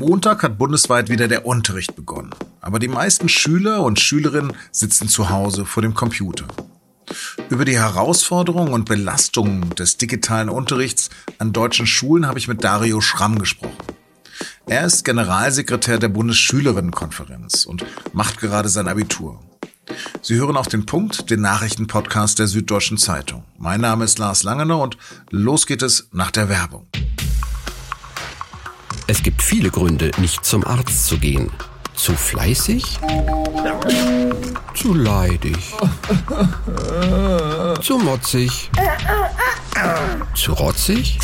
Montag hat bundesweit wieder der Unterricht begonnen. Aber die meisten Schüler und Schülerinnen sitzen zu Hause vor dem Computer. Über die Herausforderungen und Belastungen des digitalen Unterrichts an deutschen Schulen habe ich mit Dario Schramm gesprochen. Er ist Generalsekretär der Bundesschülerinnenkonferenz und macht gerade sein Abitur. Sie hören auf den Punkt, den Nachrichtenpodcast der Süddeutschen Zeitung. Mein Name ist Lars Langener und los geht es nach der Werbung. Es gibt viele Gründe, nicht zum Arzt zu gehen. Zu fleißig? Zu leidig? Zu motzig? Zu rotzig?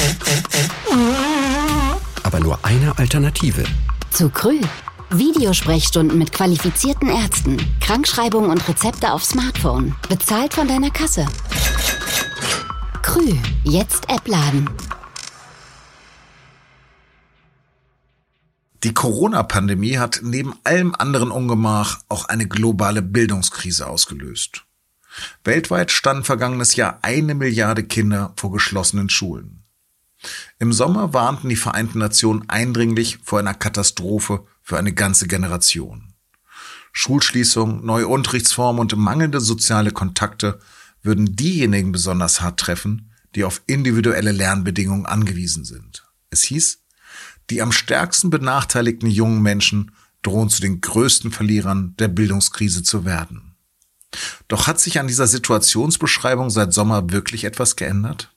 Aber nur eine Alternative. Zu Krü. Videosprechstunden mit qualifizierten Ärzten, Krankschreibungen und Rezepte auf Smartphone. Bezahlt von deiner Kasse. Krü. Jetzt App laden. Die Corona-Pandemie hat neben allem anderen Ungemach auch eine globale Bildungskrise ausgelöst. Weltweit standen vergangenes Jahr eine Milliarde Kinder vor geschlossenen Schulen. Im Sommer warnten die Vereinten Nationen eindringlich vor einer Katastrophe für eine ganze Generation. Schulschließung, neue Unterrichtsformen und mangelnde soziale Kontakte würden diejenigen besonders hart treffen, die auf individuelle Lernbedingungen angewiesen sind. Es hieß, die am stärksten benachteiligten jungen Menschen drohen zu den größten Verlierern der Bildungskrise zu werden. Doch hat sich an dieser Situationsbeschreibung seit Sommer wirklich etwas geändert?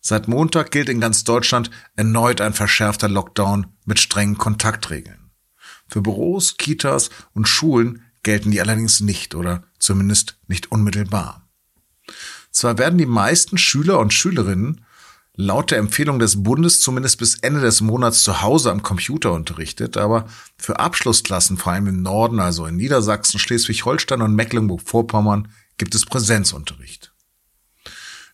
Seit Montag gilt in ganz Deutschland erneut ein verschärfter Lockdown mit strengen Kontaktregeln. Für Büros, Kitas und Schulen gelten die allerdings nicht oder zumindest nicht unmittelbar. Zwar werden die meisten Schüler und Schülerinnen laut der Empfehlung des Bundes zumindest bis Ende des Monats zu Hause am Computer unterrichtet, aber für Abschlussklassen, vor allem im Norden, also in Niedersachsen, Schleswig-Holstein und Mecklenburg-Vorpommern, gibt es Präsenzunterricht.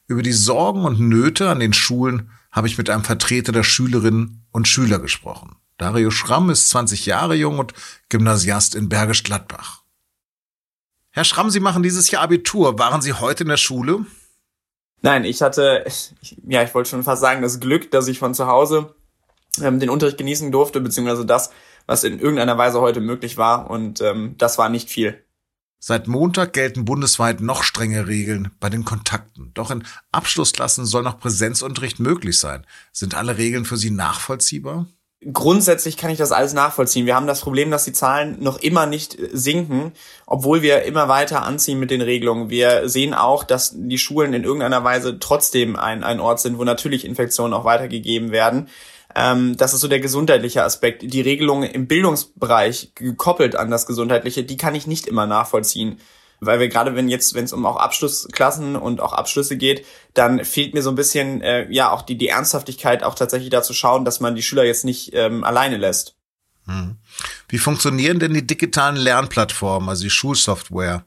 Über die Sorgen und Nöte an den Schulen habe ich mit einem Vertreter der Schülerinnen und Schüler gesprochen. Dario Schramm ist 20 Jahre jung und Gymnasiast in Bergisch Gladbach. Herr Schramm, Sie machen dieses Jahr Abitur. Waren Sie heute in der Schule? Nein, ich hatte, ja, ich wollte schon fast sagen, das Glück, dass ich von zu Hause ähm, den Unterricht genießen durfte, beziehungsweise das, was in irgendeiner Weise heute möglich war. Und ähm, das war nicht viel. Seit Montag gelten bundesweit noch strenge Regeln bei den Kontakten. Doch in Abschlussklassen soll noch Präsenzunterricht möglich sein. Sind alle Regeln für Sie nachvollziehbar? Grundsätzlich kann ich das alles nachvollziehen. Wir haben das Problem, dass die Zahlen noch immer nicht sinken, obwohl wir immer weiter anziehen mit den Regelungen. Wir sehen auch, dass die Schulen in irgendeiner Weise trotzdem ein, ein Ort sind, wo natürlich Infektionen auch weitergegeben werden. Ähm, das ist so der gesundheitliche Aspekt. Die Regelungen im Bildungsbereich gekoppelt an das Gesundheitliche, die kann ich nicht immer nachvollziehen weil wir gerade wenn jetzt, wenn es um auch Abschlussklassen und auch Abschlüsse geht, dann fehlt mir so ein bisschen äh, ja auch die, die Ernsthaftigkeit, auch tatsächlich da zu schauen, dass man die Schüler jetzt nicht ähm, alleine lässt. Hm. Wie funktionieren denn die digitalen Lernplattformen, also die Schulsoftware?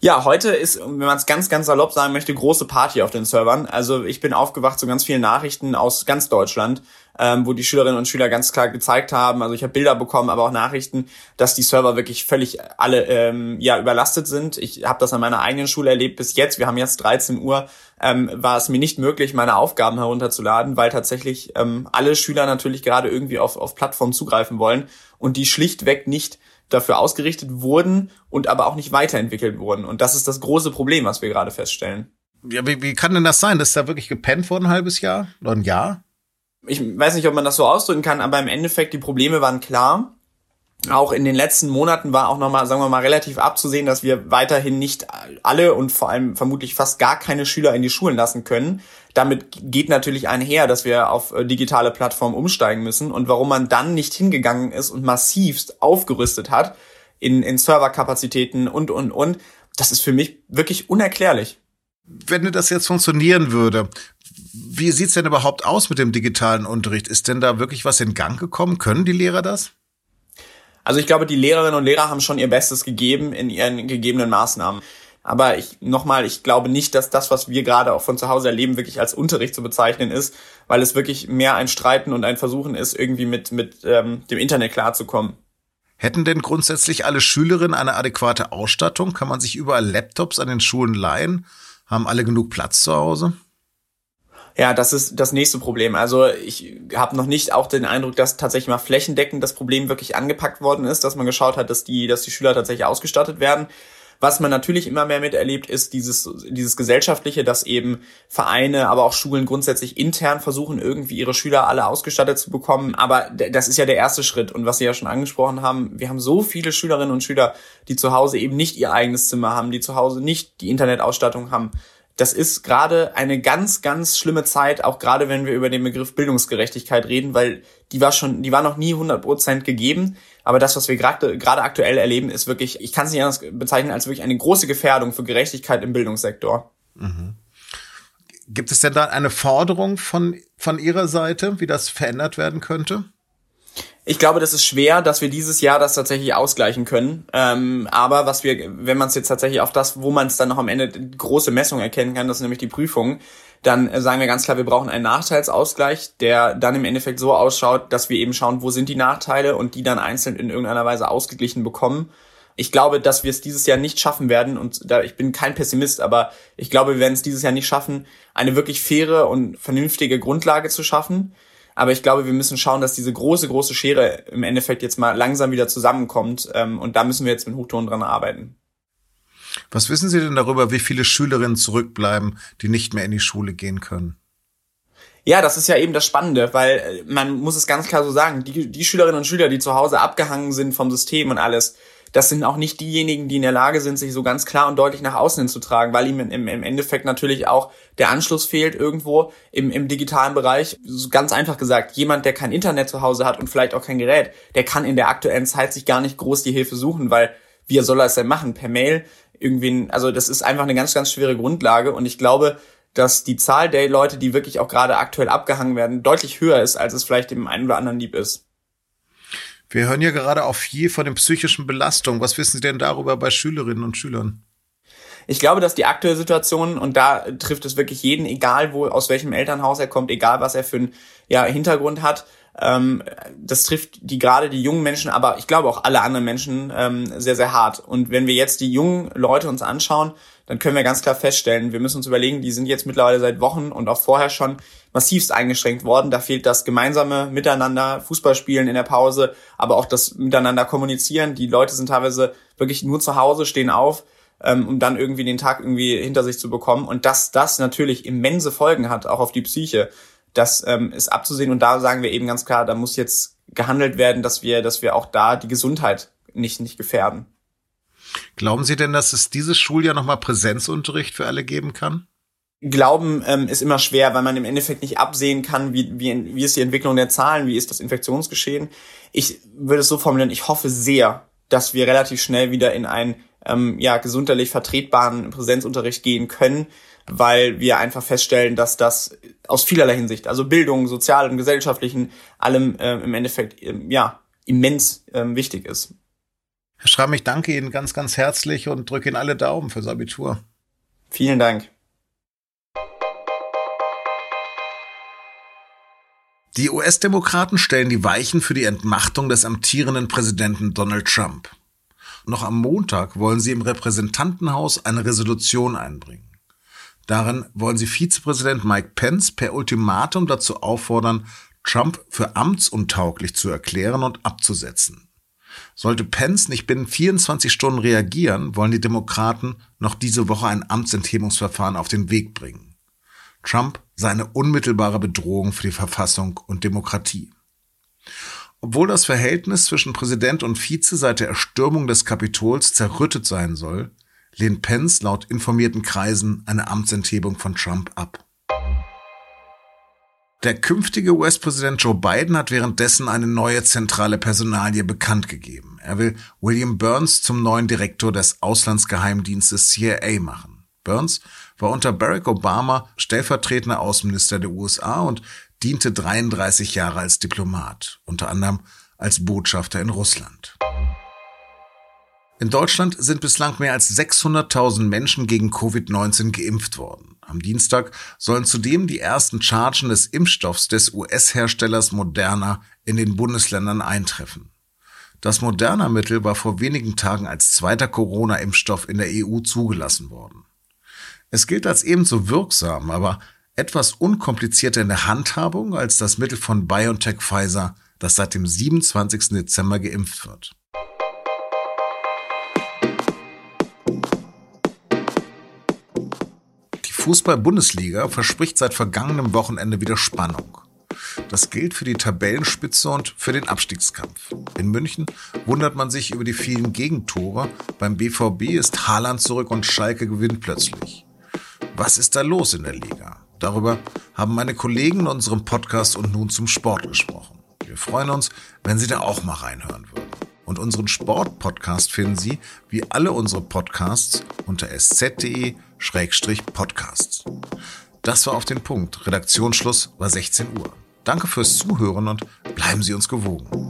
Ja, heute ist, wenn man es ganz, ganz salopp sagen möchte, große Party auf den Servern. Also ich bin aufgewacht zu ganz vielen Nachrichten aus ganz Deutschland ähm, wo die Schülerinnen und Schüler ganz klar gezeigt haben, also ich habe Bilder bekommen, aber auch Nachrichten, dass die Server wirklich völlig alle ähm, ja überlastet sind. Ich habe das an meiner eigenen Schule erlebt bis jetzt. Wir haben jetzt 13 Uhr, ähm, war es mir nicht möglich, meine Aufgaben herunterzuladen, weil tatsächlich ähm, alle Schüler natürlich gerade irgendwie auf, auf Plattformen zugreifen wollen und die schlichtweg nicht dafür ausgerichtet wurden und aber auch nicht weiterentwickelt wurden. Und das ist das große Problem, was wir gerade feststellen. Ja, wie, wie kann denn das sein? Das ist da wirklich gepennt worden ein halbes Jahr oder ein Jahr? Ich weiß nicht, ob man das so ausdrücken kann, aber im Endeffekt die Probleme waren klar. Auch in den letzten Monaten war auch nochmal, sagen wir mal, relativ abzusehen, dass wir weiterhin nicht alle und vor allem vermutlich fast gar keine Schüler in die Schulen lassen können. Damit geht natürlich einher, dass wir auf äh, digitale Plattformen umsteigen müssen. Und warum man dann nicht hingegangen ist und massivst aufgerüstet hat in, in Serverkapazitäten und, und, und, das ist für mich wirklich unerklärlich. Wenn das jetzt funktionieren würde, wie sieht's denn überhaupt aus mit dem digitalen Unterricht? Ist denn da wirklich was in Gang gekommen? Können die Lehrer das? Also ich glaube, die Lehrerinnen und Lehrer haben schon ihr Bestes gegeben in ihren gegebenen Maßnahmen. Aber ich nochmal, ich glaube nicht, dass das, was wir gerade auch von zu Hause erleben, wirklich als Unterricht zu bezeichnen ist, weil es wirklich mehr ein Streiten und ein Versuchen ist, irgendwie mit mit ähm, dem Internet klarzukommen. Hätten denn grundsätzlich alle Schülerinnen eine adäquate Ausstattung? Kann man sich überall Laptops an den Schulen leihen? Haben alle genug Platz zu Hause? Ja, das ist das nächste Problem. Also ich habe noch nicht auch den Eindruck, dass tatsächlich mal flächendeckend das Problem wirklich angepackt worden ist, dass man geschaut hat, dass die, dass die Schüler tatsächlich ausgestattet werden. Was man natürlich immer mehr miterlebt, ist dieses, dieses Gesellschaftliche, dass eben Vereine, aber auch Schulen grundsätzlich intern versuchen, irgendwie ihre Schüler alle ausgestattet zu bekommen. Aber das ist ja der erste Schritt. Und was Sie ja schon angesprochen haben, wir haben so viele Schülerinnen und Schüler, die zu Hause eben nicht ihr eigenes Zimmer haben, die zu Hause nicht die Internetausstattung haben das ist gerade eine ganz, ganz schlimme Zeit, auch gerade wenn wir über den Begriff Bildungsgerechtigkeit reden, weil die war schon, die war noch nie 100 Prozent gegeben. Aber das, was wir gerade gerade aktuell erleben, ist wirklich, ich kann es nicht anders bezeichnen als wirklich eine große Gefährdung für Gerechtigkeit im Bildungssektor. Mhm. Gibt es denn da eine Forderung von, von Ihrer Seite, wie das verändert werden könnte? Ich glaube, das ist schwer, dass wir dieses Jahr das tatsächlich ausgleichen können. Ähm, aber was wir, wenn man es jetzt tatsächlich auf das, wo man es dann noch am Ende große Messung erkennen kann, das ist nämlich die Prüfung, dann sagen wir ganz klar, wir brauchen einen Nachteilsausgleich, der dann im Endeffekt so ausschaut, dass wir eben schauen, wo sind die Nachteile und die dann einzeln in irgendeiner Weise ausgeglichen bekommen. Ich glaube, dass wir es dieses Jahr nicht schaffen werden und da ich bin kein Pessimist, aber ich glaube, wir werden es dieses Jahr nicht schaffen, eine wirklich faire und vernünftige Grundlage zu schaffen. Aber ich glaube, wir müssen schauen, dass diese große, große Schere im Endeffekt jetzt mal langsam wieder zusammenkommt. Ähm, und da müssen wir jetzt mit Hochton dran arbeiten. Was wissen Sie denn darüber, wie viele Schülerinnen zurückbleiben, die nicht mehr in die Schule gehen können? Ja, das ist ja eben das Spannende, weil äh, man muss es ganz klar so sagen, die, die Schülerinnen und Schüler, die zu Hause abgehangen sind vom System und alles, das sind auch nicht diejenigen, die in der Lage sind, sich so ganz klar und deutlich nach außen hin zu tragen, weil ihm im, im Endeffekt natürlich auch der Anschluss fehlt irgendwo im, im digitalen Bereich. Ganz einfach gesagt, jemand, der kein Internet zu Hause hat und vielleicht auch kein Gerät, der kann in der aktuellen Zeit sich gar nicht groß die Hilfe suchen, weil wie soll er es denn machen? Per Mail? Irgendwie, also das ist einfach eine ganz, ganz schwere Grundlage und ich glaube, dass die Zahl der Leute, die wirklich auch gerade aktuell abgehangen werden, deutlich höher ist, als es vielleicht dem einen oder anderen lieb ist. Wir hören ja gerade auch viel von den psychischen Belastungen. Was wissen Sie denn darüber bei Schülerinnen und Schülern? Ich glaube, dass die aktuelle Situation, und da trifft es wirklich jeden, egal wo, aus welchem Elternhaus er kommt, egal was er für einen ja, Hintergrund hat, ähm, das trifft die gerade die jungen Menschen, aber ich glaube auch alle anderen Menschen ähm, sehr, sehr hart. Und wenn wir jetzt die jungen Leute uns anschauen, dann können wir ganz klar feststellen, wir müssen uns überlegen, die sind jetzt mittlerweile seit Wochen und auch vorher schon massivst eingeschränkt worden. Da fehlt das gemeinsame Miteinander, Fußballspielen in der Pause, aber auch das Miteinander kommunizieren. Die Leute sind teilweise wirklich nur zu Hause, stehen auf, ähm, um dann irgendwie den Tag irgendwie hinter sich zu bekommen. Und dass das natürlich immense Folgen hat, auch auf die Psyche, das ähm, ist abzusehen. Und da sagen wir eben ganz klar, da muss jetzt gehandelt werden, dass wir, dass wir auch da die Gesundheit nicht, nicht gefährden. Glauben Sie denn, dass es dieses Schuljahr nochmal Präsenzunterricht für alle geben kann? Glauben ähm, ist immer schwer, weil man im Endeffekt nicht absehen kann, wie, wie, wie ist die Entwicklung der Zahlen, wie ist das Infektionsgeschehen. Ich würde es so formulieren, ich hoffe sehr, dass wir relativ schnell wieder in einen ähm, ja, gesundheitlich vertretbaren Präsenzunterricht gehen können, weil wir einfach feststellen, dass das aus vielerlei Hinsicht, also Bildung, sozial und gesellschaftlichen, allem äh, im Endeffekt ähm, ja immens ähm, wichtig ist. Herr Schramm, ich danke Ihnen ganz, ganz herzlich und drücke Ihnen alle Daumen fürs Abitur. Vielen Dank. Die US-Demokraten stellen die Weichen für die Entmachtung des amtierenden Präsidenten Donald Trump. Noch am Montag wollen sie im Repräsentantenhaus eine Resolution einbringen. Darin wollen sie Vizepräsident Mike Pence per Ultimatum dazu auffordern, Trump für amtsuntauglich zu erklären und abzusetzen. Sollte Pence nicht binnen 24 Stunden reagieren, wollen die Demokraten noch diese Woche ein Amtsenthebungsverfahren auf den Weg bringen. Trump sei eine unmittelbare Bedrohung für die Verfassung und Demokratie. Obwohl das Verhältnis zwischen Präsident und Vize seit der Erstürmung des Kapitols zerrüttet sein soll, lehnt Pence laut informierten Kreisen eine Amtsenthebung von Trump ab. Der künftige US-Präsident Joe Biden hat währenddessen eine neue zentrale Personalie bekannt gegeben. Er will William Burns zum neuen Direktor des Auslandsgeheimdienstes CIA machen. Burns war unter Barack Obama stellvertretender Außenminister der USA und diente 33 Jahre als Diplomat, unter anderem als Botschafter in Russland. In Deutschland sind bislang mehr als 600.000 Menschen gegen Covid-19 geimpft worden. Am Dienstag sollen zudem die ersten Chargen des Impfstoffs des US-Herstellers Moderna in den Bundesländern eintreffen. Das Moderna-Mittel war vor wenigen Tagen als zweiter Corona-Impfstoff in der EU zugelassen worden. Es gilt als ebenso wirksam, aber etwas unkomplizierter in der Handhabung als das Mittel von BioNTech Pfizer, das seit dem 27. Dezember geimpft wird. Fußball-Bundesliga verspricht seit vergangenem Wochenende wieder Spannung. Das gilt für die Tabellenspitze und für den Abstiegskampf. In München wundert man sich über die vielen Gegentore. Beim BVB ist Haaland zurück und Schalke gewinnt plötzlich. Was ist da los in der Liga? Darüber haben meine Kollegen in unserem Podcast und nun zum Sport gesprochen. Wir freuen uns, wenn Sie da auch mal reinhören würden. Und unseren Sport-Podcast finden Sie, wie alle unsere Podcasts, unter sz.de-podcasts. Das war auf den Punkt. Redaktionsschluss war 16 Uhr. Danke fürs Zuhören und bleiben Sie uns gewogen.